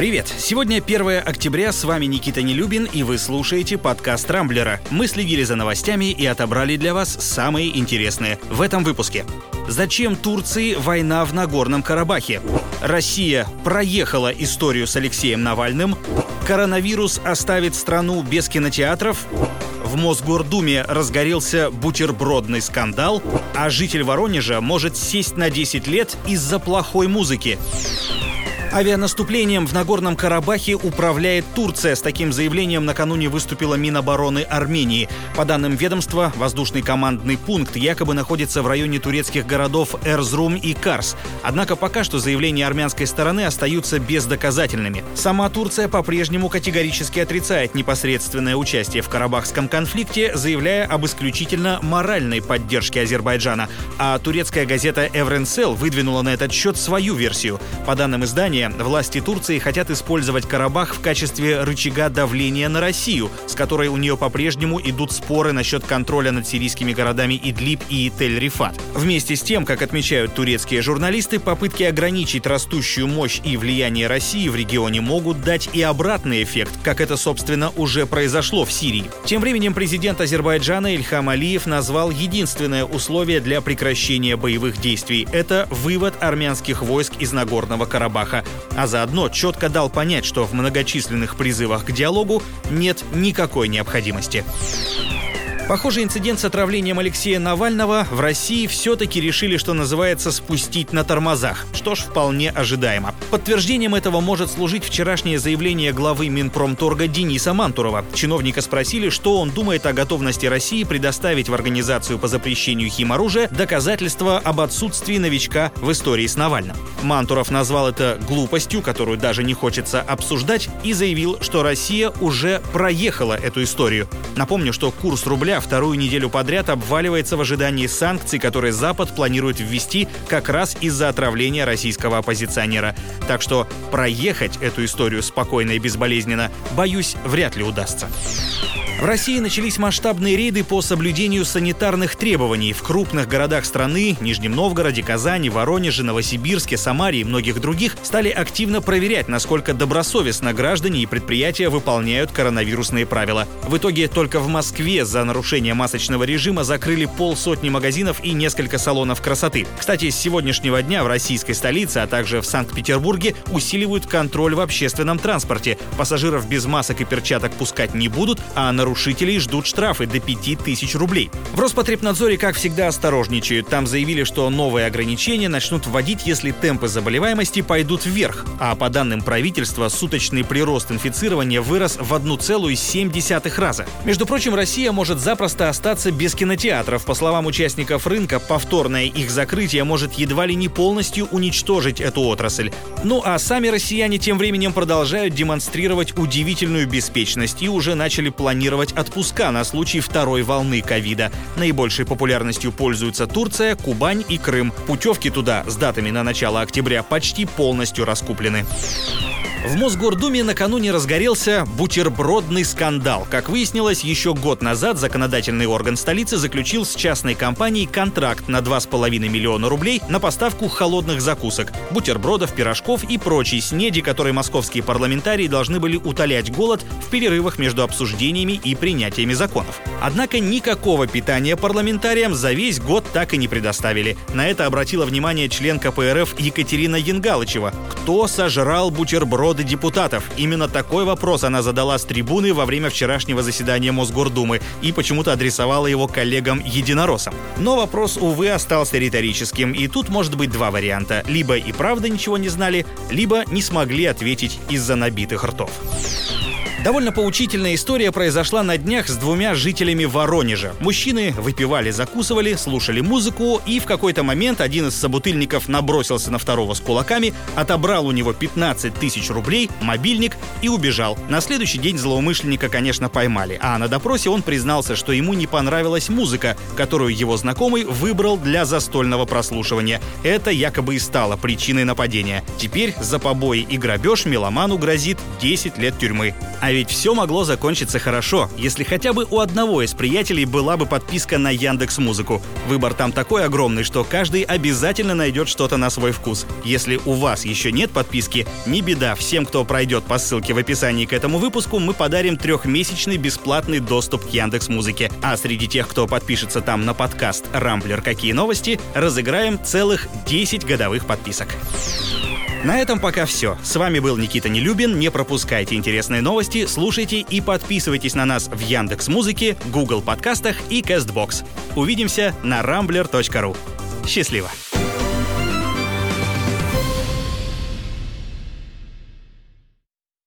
Привет! Сегодня 1 октября, с вами Никита Нелюбин, и вы слушаете подкаст «Рамблера». Мы следили за новостями и отобрали для вас самые интересные в этом выпуске. Зачем Турции война в Нагорном Карабахе? Россия проехала историю с Алексеем Навальным. Коронавирус оставит страну без кинотеатров. В Мосгордуме разгорелся бутербродный скандал, а житель Воронежа может сесть на 10 лет из-за плохой музыки. Авианаступлением в Нагорном Карабахе управляет Турция. С таким заявлением накануне выступила Минобороны Армении. По данным ведомства, воздушный командный пункт якобы находится в районе турецких городов Эрзрум и Карс. Однако пока что заявления армянской стороны остаются бездоказательными. Сама Турция по-прежнему категорически отрицает непосредственное участие в Карабахском конфликте, заявляя об исключительно моральной поддержке Азербайджана. А турецкая газета Эвренсел выдвинула на этот счет свою версию. По данным издания, Ранее власти Турции хотят использовать Карабах в качестве рычага давления на Россию, с которой у нее по-прежнему идут споры насчет контроля над сирийскими городами Идлиб и Тель-Рифат. Вместе с тем, как отмечают турецкие журналисты, попытки ограничить растущую мощь и влияние России в регионе могут дать и обратный эффект, как это, собственно, уже произошло в Сирии. Тем временем президент Азербайджана Ильхам Алиев назвал единственное условие для прекращения боевых действий – это вывод армянских войск из Нагорного Карабаха а заодно четко дал понять, что в многочисленных призывах к диалогу нет никакой необходимости. Похожий инцидент с отравлением Алексея Навального в России все-таки решили, что называется, спустить на тормозах. Что ж, вполне ожидаемо. Подтверждением этого может служить вчерашнее заявление главы Минпромторга Дениса Мантурова. Чиновника спросили, что он думает о готовности России предоставить в Организацию по запрещению химоружия доказательства об отсутствии новичка в истории с Навальным. Мантуров назвал это глупостью, которую даже не хочется обсуждать, и заявил, что Россия уже проехала эту историю. Напомню, что курс рубля вторую неделю подряд обваливается в ожидании санкций, которые Запад планирует ввести как раз из-за отравления российского оппозиционера. Так что проехать эту историю спокойно и безболезненно, боюсь, вряд ли удастся. В России начались масштабные рейды по соблюдению санитарных требований. В крупных городах страны – Нижнем Новгороде, Казани, Воронеже, Новосибирске, Самаре и многих других – стали активно проверять, насколько добросовестно граждане и предприятия выполняют коронавирусные правила. В итоге только в Москве за нарушение масочного режима закрыли полсотни магазинов и несколько салонов красоты. Кстати, с сегодняшнего дня в российской столице, а также в Санкт-Петербурге усиливают контроль в общественном транспорте. Пассажиров без масок и перчаток пускать не будут, а нарушения нарушителей ждут штрафы до 5000 рублей. В Роспотребнадзоре, как всегда, осторожничают. Там заявили, что новые ограничения начнут вводить, если темпы заболеваемости пойдут вверх. А по данным правительства, суточный прирост инфицирования вырос в 1,7 раза. Между прочим, Россия может запросто остаться без кинотеатров. По словам участников рынка, повторное их закрытие может едва ли не полностью уничтожить эту отрасль. Ну а сами россияне тем временем продолжают демонстрировать удивительную беспечность и уже начали планировать планировать отпуска на случай второй волны ковида. Наибольшей популярностью пользуются Турция, Кубань и Крым. Путевки туда с датами на начало октября почти полностью раскуплены. В Мосгордуме накануне разгорелся бутербродный скандал. Как выяснилось, еще год назад законодательный орган столицы заключил с частной компанией контракт на 2,5 миллиона рублей на поставку холодных закусок, бутербродов, пирожков и прочей снеди, которые московские парламентарии должны были утолять голод в перерывах между обсуждениями и принятиями законов. Однако никакого питания парламентариям за весь год так и не предоставили. На это обратила внимание член КПРФ Екатерина Янгалычева. Кто сожрал бутерброд народа депутатов? Именно такой вопрос она задала с трибуны во время вчерашнего заседания Мосгордумы и почему-то адресовала его коллегам-единороссам. Но вопрос, увы, остался риторическим, и тут может быть два варианта. Либо и правда ничего не знали, либо не смогли ответить из-за набитых ртов. Довольно поучительная история произошла на днях с двумя жителями Воронежа. Мужчины выпивали, закусывали, слушали музыку, и в какой-то момент один из собутыльников набросился на второго с кулаками, отобрал у него 15 тысяч рублей, мобильник и убежал. На следующий день злоумышленника, конечно, поймали, а на допросе он признался, что ему не понравилась музыка, которую его знакомый выбрал для застольного прослушивания. Это якобы и стало причиной нападения. Теперь за побои и грабеж меломану грозит 10 лет тюрьмы. А А ведь все могло закончиться хорошо, если хотя бы у одного из приятелей была бы подписка на Яндекс Музыку. Выбор там такой огромный, что каждый обязательно найдет что-то на свой вкус. Если у вас еще нет подписки, не беда, всем, кто пройдет по ссылке в описании к этому выпуску, мы подарим трехмесячный бесплатный доступ к Яндекс Музыке. А среди тех, кто подпишется там на подкаст «Рамблер. Какие новости?», разыграем целых 10 годовых подписок. На этом пока все. С вами был Никита Нелюбин. Не пропускайте интересные новости, слушайте и подписывайтесь на нас в Яндекс Музыке, Google подкастах и Castbox. Увидимся на rambler.ru. Счастливо!